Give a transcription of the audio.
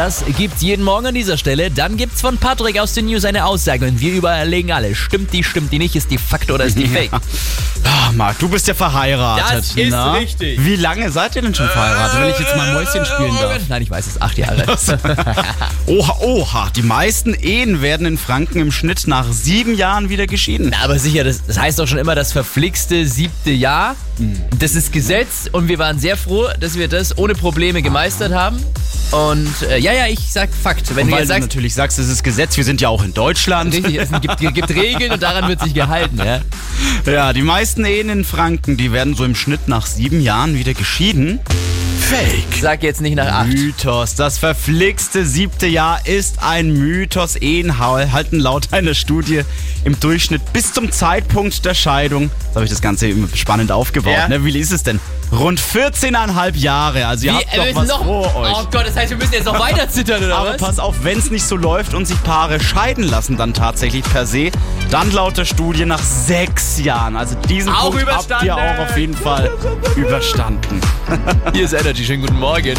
Das gibt's jeden Morgen an dieser Stelle. Dann gibt's von Patrick aus den News eine Aussage und wir überlegen alle. Stimmt die, stimmt die nicht? Ist die Fakt oder ist die Fake? Ah, Marc, du bist ja verheiratet. Das ist na? richtig. Wie lange seid ihr denn schon verheiratet, wenn ich jetzt mal Mäuschen spielen darf? Nein, ich weiß es. Acht Jahre. Oha, oha, die meisten Ehen werden in Franken im Schnitt nach sieben Jahren wieder geschieden. Na, aber sicher, das, das heißt doch schon immer das verflixte siebte Jahr. Das ist Gesetz und wir waren sehr froh, dass wir das ohne Probleme gemeistert haben. Und äh, ja, ja, ich sag Fakt. Wenn Und du weil jetzt du sagst, natürlich sagst, es ist Gesetz, wir sind ja auch in Deutschland. richtig, es gibt, gibt Regeln und daran wird sich gehalten. Ja? Ja, die meisten Ehen in Franken, die werden so im Schnitt nach sieben Jahren wieder geschieden. Fake. Sag jetzt nicht nach acht. Mythos. Das verflixte siebte Jahr ist ein Mythos. Ehen halten laut einer Studie im Durchschnitt bis zum Zeitpunkt der Scheidung. Jetzt habe ich das Ganze spannend aufgebaut. Ja. Ne? Wie ist es denn? Rund 14,5 Jahre. Also ihr Wie, habt äh, doch wir was noch, vor euch. Oh Gott, das heißt, wir müssen jetzt noch weiter zittern, oder Aber was? pass auf, wenn es nicht so läuft und sich Paare scheiden lassen dann tatsächlich per se, dann laut der Studie nach sechs Jahren. Also diesen Auch Punkt habt ihr auch auf jeden Fall überstanden. Hier ist Energy, schönen guten Morgen.